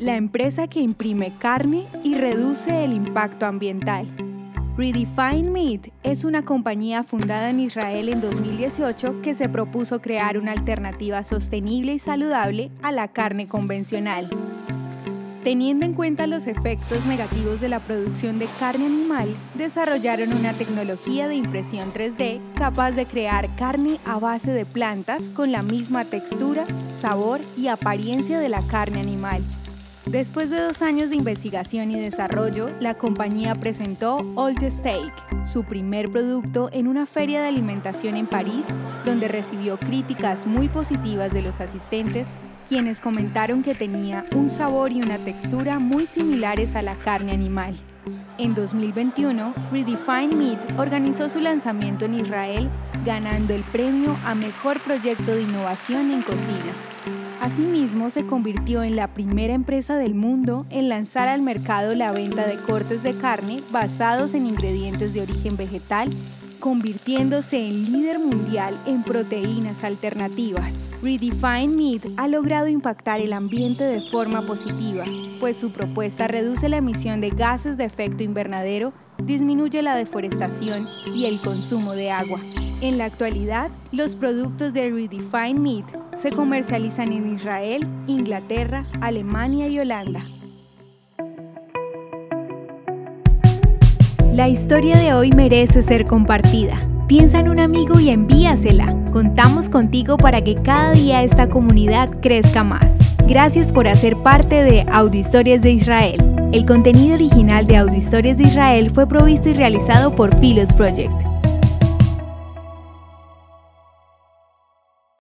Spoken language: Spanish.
la empresa que imprime carne y reduce el impacto ambiental. Redefine Meat es una compañía fundada en Israel en 2018 que se propuso crear una alternativa sostenible y saludable a la carne convencional. Teniendo en cuenta los efectos negativos de la producción de carne animal, desarrollaron una tecnología de impresión 3D capaz de crear carne a base de plantas con la misma textura, sabor y apariencia de la carne animal. Después de dos años de investigación y desarrollo, la compañía presentó the Steak, su primer producto en una feria de alimentación en París, donde recibió críticas muy positivas de los asistentes, quienes comentaron que tenía un sabor y una textura muy similares a la carne animal. En 2021, Redefine Meat organizó su lanzamiento en Israel, ganando el premio a Mejor Proyecto de Innovación en Cocina. Asimismo, se convirtió en la primera empresa del mundo en lanzar al mercado la venta de cortes de carne basados en ingredientes de origen vegetal, convirtiéndose en líder mundial en proteínas alternativas. Redefine Meat ha logrado impactar el ambiente de forma positiva, pues su propuesta reduce la emisión de gases de efecto invernadero, disminuye la deforestación y el consumo de agua. En la actualidad, los productos de Redefine Meat se comercializan en Israel, Inglaterra, Alemania y Holanda. La historia de hoy merece ser compartida. Piensa en un amigo y envíasela. Contamos contigo para que cada día esta comunidad crezca más. Gracias por hacer parte de Audio Historias de Israel. El contenido original de Audio Historias de Israel fue provisto y realizado por Philos Project.